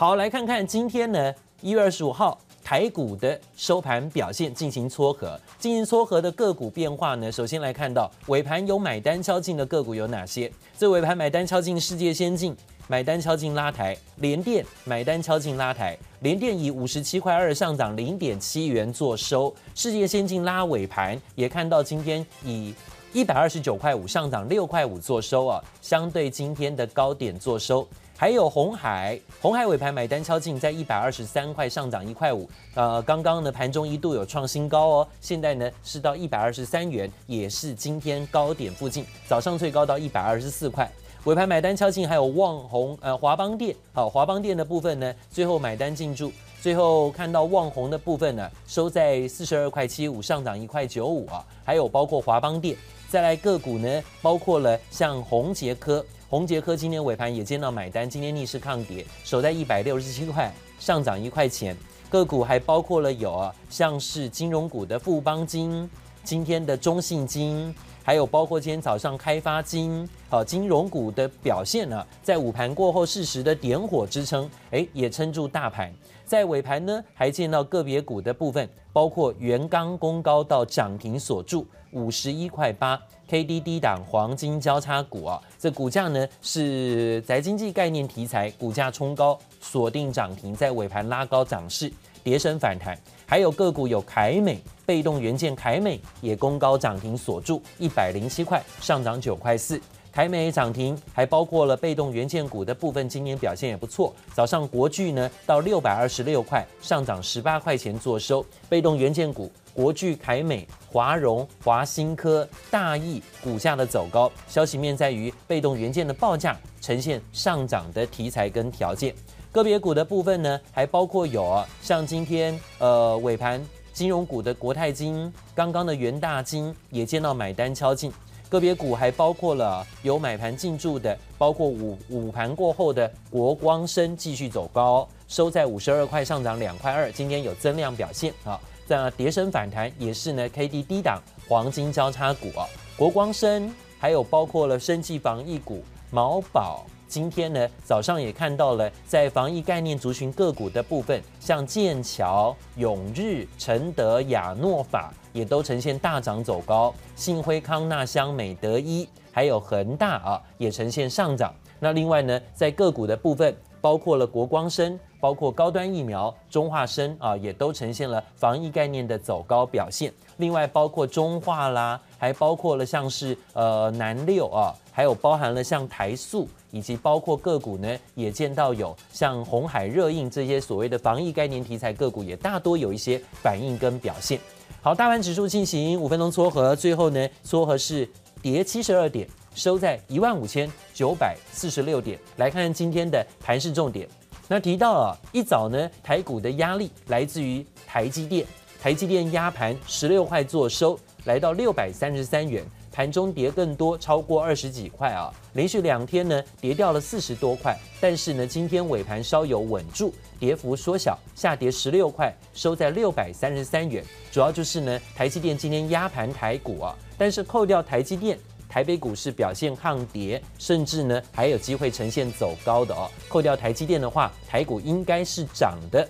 好，来看看今天呢，一月二十五号台股的收盘表现，进行撮合，进行撮合的个股变化呢，首先来看到尾盘有买单敲进的个股有哪些？这尾盘买单敲进世界先进。买单敲进拉抬，联电买单敲进拉抬，联电以五十七块二上涨零点七元做收。世界先进拉尾盘，也看到今天以一百二十九块五上涨六块五做收啊，相对今天的高点做收。还有红海，红海尾盘买单敲进在一百二十三块上涨一块五，呃，刚刚呢盘中一度有创新高哦，现在呢是到一百二十三元，也是今天高点附近，早上最高到一百二十四块。尾盘买单敲进，还有旺红呃华邦电，好华邦电的部分呢，最后买单进驻，最后看到旺红的部分呢，收在四十二块七五，上涨一块九五啊，还有包括华邦电，再来个股呢，包括了像宏捷科，宏捷科今天尾盘也见到买单，今天逆势抗跌，守在一百六十七块，上涨一块钱，个股还包括了有啊，像是金融股的富邦金，今天的中信金。还有包括今天早上开发金，好金融股的表现呢，在午盘过后适时的点火支撑，诶，也撑住大盘。在尾盘呢，还见到个别股的部分，包括元刚攻高到涨停锁住五十一块八，KDD 档黄金交叉股啊，这股价呢是宅经济概念题材，股价冲高锁定涨停，在尾盘拉高涨势，跌升反弹。还有个股有凯美。被动元件凯美也攻高涨停锁住一百零七块，上涨九块四。凯美涨停，还包括了被动元件股的部分，今年表现也不错。早上国巨呢到六百二十六块，上涨十八块钱做收。被动元件股国巨、凯美、华融、华新科、大益股价的走高，消息面在于被动元件的报价呈现上涨的题材跟条件。个别股的部分呢，还包括有啊，像今天呃尾盘。金融股的国泰金，刚刚的元大金也见到买单敲进，个别股还包括了有买盘进驻的，包括午午盘过后的国光生继续走高，收在五十二块，上涨两块二，今天有增量表现啊，在跌升反弹也是呢，K D 低档黄金交叉股啊，国光生还有包括了生技防疫股毛宝。今天呢，早上也看到了，在防疫概念族群个股的部分，像剑桥、永日、承德、亚诺法也都呈现大涨走高，信辉康纳香、美德一还有恒大啊，也呈现上涨。那另外呢，在个股的部分，包括了国光生，包括高端疫苗、中化生啊，也都呈现了防疫概念的走高表现。另外，包括中化啦，还包括了像是呃南六啊，还有包含了像台塑。以及包括个股呢，也见到有像红海热映这些所谓的防疫概念题材个股，也大多有一些反应跟表现。好，大盘指数进行五分钟撮合，最后呢，撮合是跌七十二点，收在一万五千九百四十六点。来看看今天的盘势重点。那提到啊，一早呢，台股的压力来自于台积电，台积电压盘十六块做收，来到六百三十三元。盘中跌更多，超过二十几块啊！连续两天呢，跌掉了四十多块。但是呢，今天尾盘稍有稳住，跌幅缩小，下跌十六块，收在六百三十三元。主要就是呢，台积电今天压盘台股啊，但是扣掉台积电，台北股市表现抗跌，甚至呢还有机会呈现走高的哦。扣掉台积电的话，台股应该是涨的。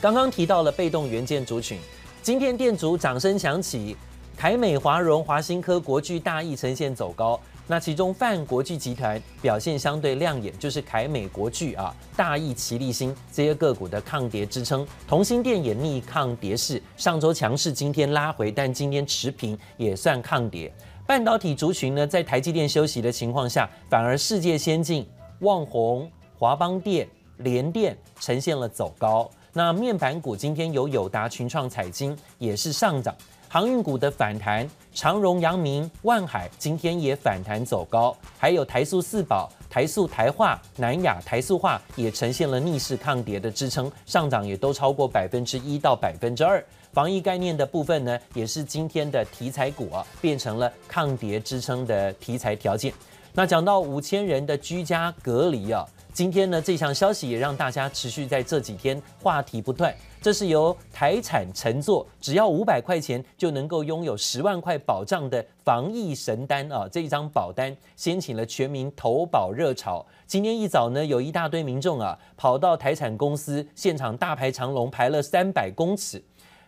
刚刚提到了被动元件族群，今天店主掌声响起。凯美、华荣、华新科、国巨、大益呈现走高，那其中泛国际集团表现相对亮眼，就是凯美、国巨啊、大益、奇力新这些个股的抗跌支撑。同心电也逆抗跌势，上周强势，今天拉回，但今天持平也算抗跌。半导体族群呢，在台积电休息的情况下，反而世界先进、旺宏、华邦电、联电呈现了走高。那面板股今天有友达、群创、彩晶也是上涨。航运股的反弹，长荣、阳明、万海今天也反弹走高，还有台塑四宝、台塑、台化、南亚、台塑化也呈现了逆势抗跌的支撑，上涨也都超过百分之一到百分之二。防疫概念的部分呢，也是今天的题材股啊，变成了抗跌支撑的题材条件。那讲到五千人的居家隔离啊。今天呢，这项消息也让大家持续在这几天话题不断。这是由台产承作，只要五百块钱就能够拥有十万块保障的防疫神单啊！这一张保单掀起了全民投保热潮。今天一早呢，有一大堆民众啊，跑到台产公司现场大排长龙，排了三百公尺。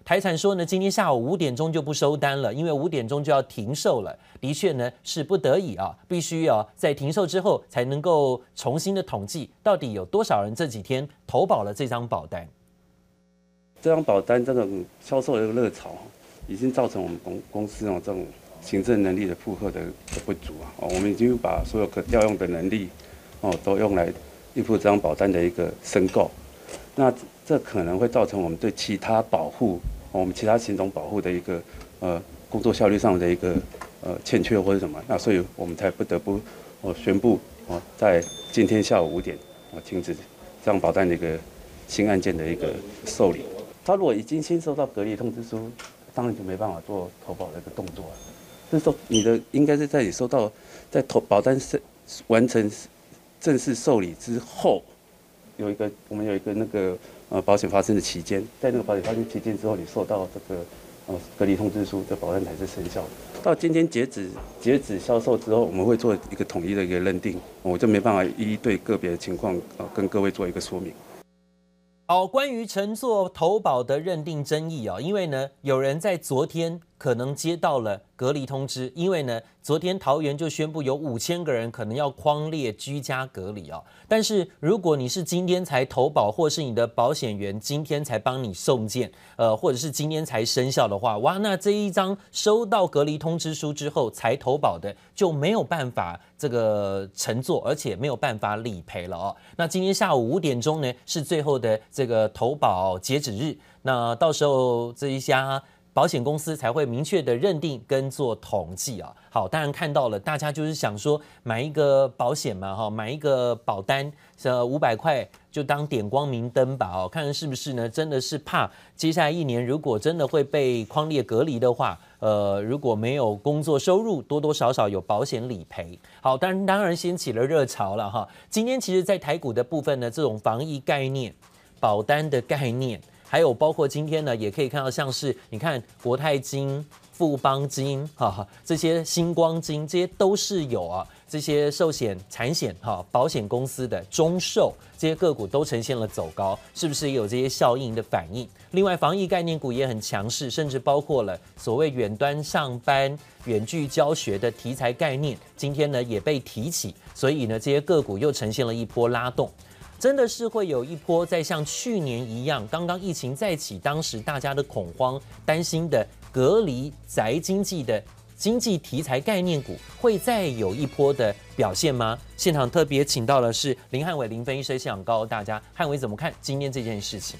台产说呢，今天下午五点钟就不收单了，因为五点钟就要停售了。的确呢，是不得已啊，必须要在停售之后才能够重新的统计，到底有多少人这几天投保了这张保单。这张保单这种销售的热潮，已经造成我们公公司哦这种行政能力的负荷的不足啊。我们已经把所有可调用的能力哦都用来应付这张保单的一个申购。那这可能会造成我们对其他保护，我们其他品种保护的一个呃工作效率上的一个呃欠缺或者什么。那所以我们才不得不哦宣布哦在今天下午五点哦停止这张保单的一个新案件的一个受理。他如果已经先收到隔离通知书，当然就没办法做投保的一个动作了。就是说，你的应该是在你收到在投保单是完成正式受理之后，有一个我们有一个那个呃保险发生的期间，在那个保险发生期间之后，你收到这个呃隔离通知书，的保单才是生效的。到今天截止截止销售之后，我们会做一个统一的一个认定，我就没办法一一对个别的情况呃跟各位做一个说明。好，关于乘坐投保的认定争议啊，因为呢，有人在昨天可能接到了隔离通知，因为呢，昨天桃园就宣布有五千个人可能要匡列居家隔离哦。但是如果你是今天才投保，或是你的保险员今天才帮你送件，呃，或者是今天才生效的话，哇，那这一张收到隔离通知书之后才投保的就没有办法这个乘坐，而且没有办法理赔了哦。那今天下午五点钟呢，是最后的这个投保截止日，那到时候这一家。保险公司才会明确的认定跟做统计啊。好，当然看到了，大家就是想说买一个保险嘛，哈，买一个保单，呃，五百块就当点光明灯吧，哦，看看是不是呢？真的是怕接下来一年如果真的会被框列隔离的话，呃，如果没有工作收入，多多少少有保险理赔。好，当然当然掀起了热潮了哈。今天其实，在台股的部分呢，这种防疫概念、保单的概念。还有包括今天呢，也可以看到像是你看国泰金、富邦金，哈哈，这些星光金，这些都是有啊，这些寿险、产险哈保险公司的中寿这些个股都呈现了走高，是不是也有这些效应的反应？另外，防疫概念股也很强势，甚至包括了所谓远端上班、远距教学的题材概念，今天呢也被提起，所以呢这些个股又呈现了一波拉动。真的是会有一波在像去年一样，刚刚疫情再起，当时大家的恐慌、担心的隔离宅经济的经济题材概念股，会再有一波的表现吗？现场特别请到的是林汉伟林分析师，想告诉大家，汉伟怎么看今天这件事情？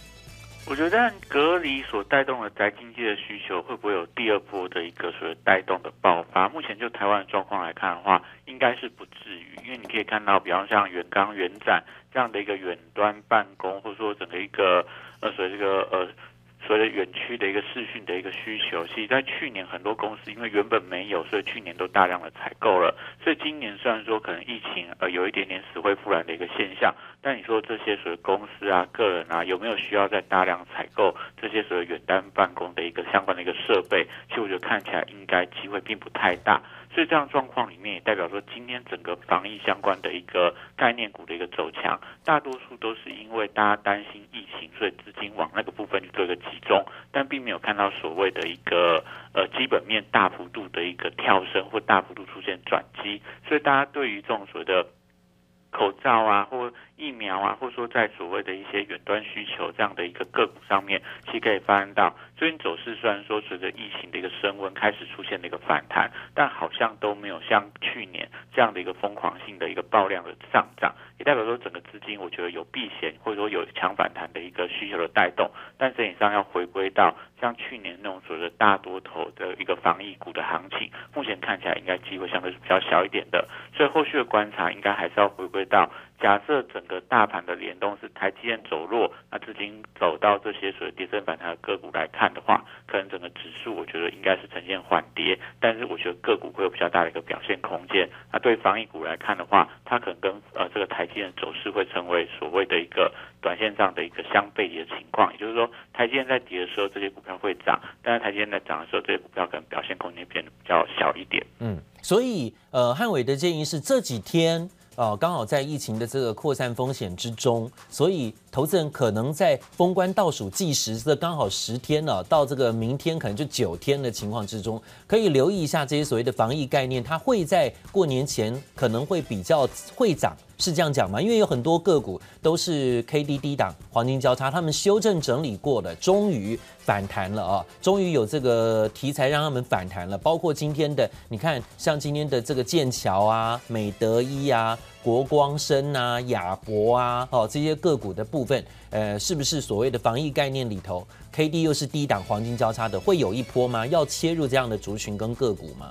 我觉得隔离所带动的宅经济的需求，会不会有第二波的一个所谓带动的爆发？目前就台湾的状况来看的话，应该是不至于，因为你可以看到，比方像远刚、远展这样的一个远端办公，或者说整个一个呃，所谓这个呃。所谓的远区的一个视讯的一个需求，其实在去年很多公司因为原本没有，所以去年都大量的采购了。所以今年虽然说可能疫情呃有一点点死灰复燃的一个现象，但你说这些所谓公司啊、个人啊有没有需要在大量采购这些所谓远端办公的一个相关的一个设备？其实我觉得看起来应该机会并不太大。所以这样状况里面也代表说，今天整个防疫相关的一个概念股的一个走强，大多数都是因为大家担心疫情，所以资金往那个部分去做一个集中，但并没有看到所谓的一个呃基本面大幅度的一个跳升或大幅度出现转机，所以大家对于这种所谓的口罩啊或疫苗啊，或者说在所谓的一些远端需求这样的一个个股上面，其实可以发现到最近走势虽然说随着疫情的一个升温开始出现了一个反弹，但好像都没有像去年这样的一个疯狂性的一个爆量的上涨，也代表说整个资金我觉得有避险或者说有强反弹的一个需求的带动，但整体上要回归到像去年那种所谓的大多头的一个防疫股的行情，目前看起来应该机会相对是比较小一点的，所以后续的观察应该还是要回归到。假设整个大盘的联动是台积电走弱，那资金走到这些所谓跌升反弹的个股来看的话，可能整个指数我觉得应该是呈现缓跌，但是我觉得个股会有比较大的一个表现空间。那对防疫股来看的话，它可能跟呃这个台积电走势会成为所谓的一个短线上的一个相背离的情况，也就是说台积电在跌的时候，这些股票会涨，但是台积电在涨的时候，这些股票可能表现空间变得比较小一点。嗯，所以呃汉伟的建议是这几天。哦，刚好在疫情的这个扩散风险之中，所以投资人可能在封关倒数计时这刚好十天了，到这个明天可能就九天的情况之中，可以留意一下这些所谓的防疫概念，它会在过年前可能会比较会涨。是这样讲吗？因为有很多个股都是 K D 低档黄金交叉，他们修正整理过的，终于反弹了啊！终于有这个题材让他们反弹了。包括今天的，你看像今天的这个剑桥啊、美德一啊、国光生啊、亚博啊，哦这些个股的部分，呃，是不是所谓的防疫概念里头，K D 又是低档黄金交叉的，会有一波吗？要切入这样的族群跟个股吗？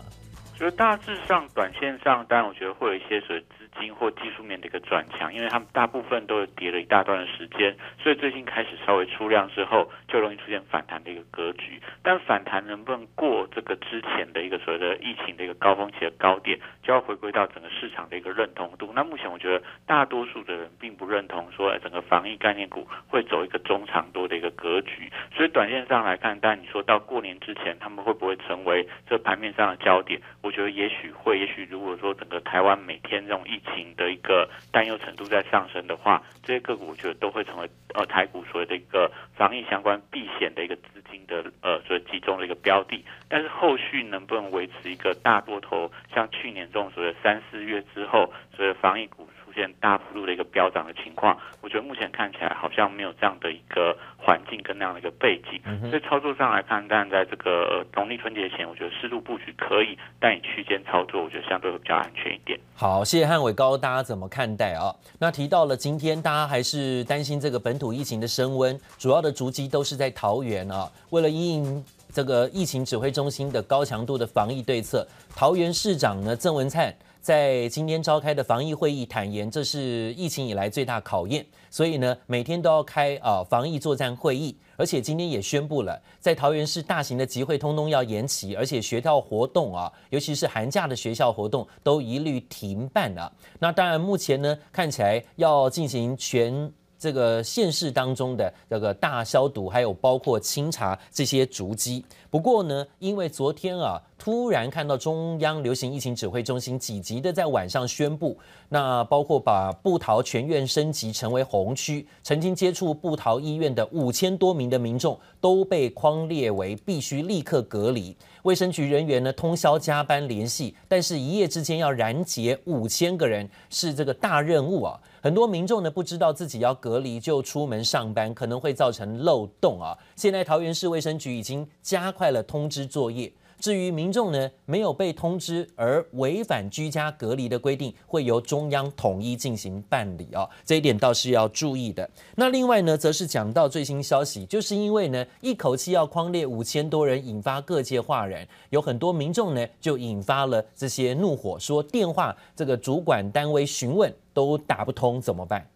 就大致上，短线上，当然我觉得会有一些所谓。资金或技术面的一个转强，因为他们大部分都有跌了一大段的时间，所以最近开始稍微出量之后，就容易出现反弹的一个格局。但反弹能不能过这个之前的一个所谓的疫情的一个高峰期的高点，就要回归到整个市场的一个认同度。那目前我觉得大多数的人并不认同说，整个防疫概念股会走一个中长多的一个格局。所以短线上来看，但你说到过年之前，他们会不会成为这盘面上的焦点？我觉得也许会。也许如果说整个台湾每天这种疫情的一个担忧程度在上升的话，这些个股我觉得都会成为呃台股所谓的一个防疫相关避险的一个资金的呃所谓集中的一个标的。但是后续能不能维持一个大多头，像去年这种所谓三四月之后，所谓防疫股出现大幅度的一个飙涨的情况，我觉得目前看起来好像没有这样的一个环境跟那样的一个背景。所以操作上来看，当然在这个农历春节前，我觉得适度布局可以，但以区间操作，我觉得相对会比较安全一点。好，谢谢汉伟高，大家怎么看待啊？那提到了今天，大家还是担心这个本土疫情的升温，主要的足迹都是在桃园啊。为了因应这个疫情指挥中心的高强度的防疫对策，桃园市长呢郑文灿。在今天召开的防疫会议，坦言这是疫情以来最大考验，所以呢，每天都要开啊防疫作战会议，而且今天也宣布了，在桃园市大型的集会通通要延期，而且学校活动啊，尤其是寒假的学校活动都一律停办了。那当然，目前呢看起来要进行全。这个县市当中的这个大消毒，还有包括清查这些足迹。不过呢，因为昨天啊，突然看到中央流行疫情指挥中心紧急的在晚上宣布，那包括把布桃全院升级成为红区，曾经接触布桃医院的五千多名的民众都被框列为必须立刻隔离。卫生局人员呢通宵加班联系，但是一夜之间要拦截五千个人是这个大任务啊。很多民众呢不知道自己要隔离就出门上班，可能会造成漏洞啊。现在桃园市卫生局已经加快快了通知作业。至于民众呢，没有被通知而违反居家隔离的规定，会由中央统一进行办理啊，这一点倒是要注意的。那另外呢，则是讲到最新消息，就是因为呢，一口气要框列五千多人，引发各界哗然，有很多民众呢就引发了这些怒火，说电话这个主管单位询问都打不通，怎么办？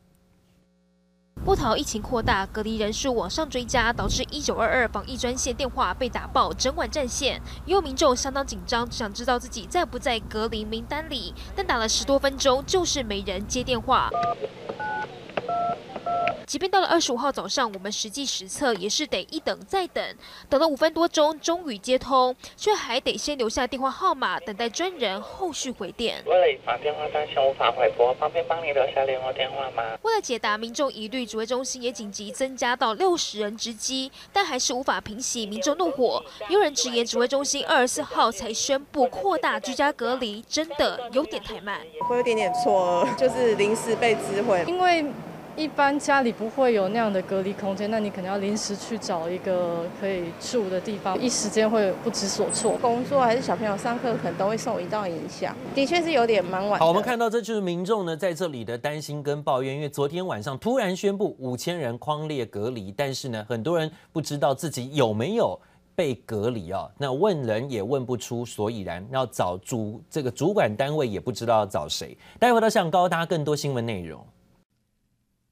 波涛疫情扩大，隔离人数往上追加，导致一九二二防疫专线电话被打爆，整晚占线。也有民众相当紧张，想知道自己在不在隔离名单里，但打了十多分钟，就是没人接电话。即便到了二十五号早上，我们实际实测也是得一等再等，等了五分多钟，终于接通，却还得先留下电话号码，等待专人后续回电。为了以防电话单线无法回拨，方便帮你留下联络电话吗？为了解答民众疑虑，指挥中心也紧急增加到六十人值机，但还是无法平息民众怒火。有人直言，指挥中心二十四号才宣布扩大居家隔离，真的有点太慢。会有点点错，就是临时被知会，因为。一般家里不会有那样的隔离空间，那你可能要临时去找一个可以住的地方，一时间会不知所措。工作还是小朋友上课，可能都会受一道影响。的确是有点蛮晚。好，我们看到这就是民众呢在这里的担心跟抱怨，因为昨天晚上突然宣布五千人框列隔离，但是呢很多人不知道自己有没有被隔离啊，那问人也问不出所以然，要找主这个主管单位也不知道要找谁。待会儿到向高大家更多新闻内容。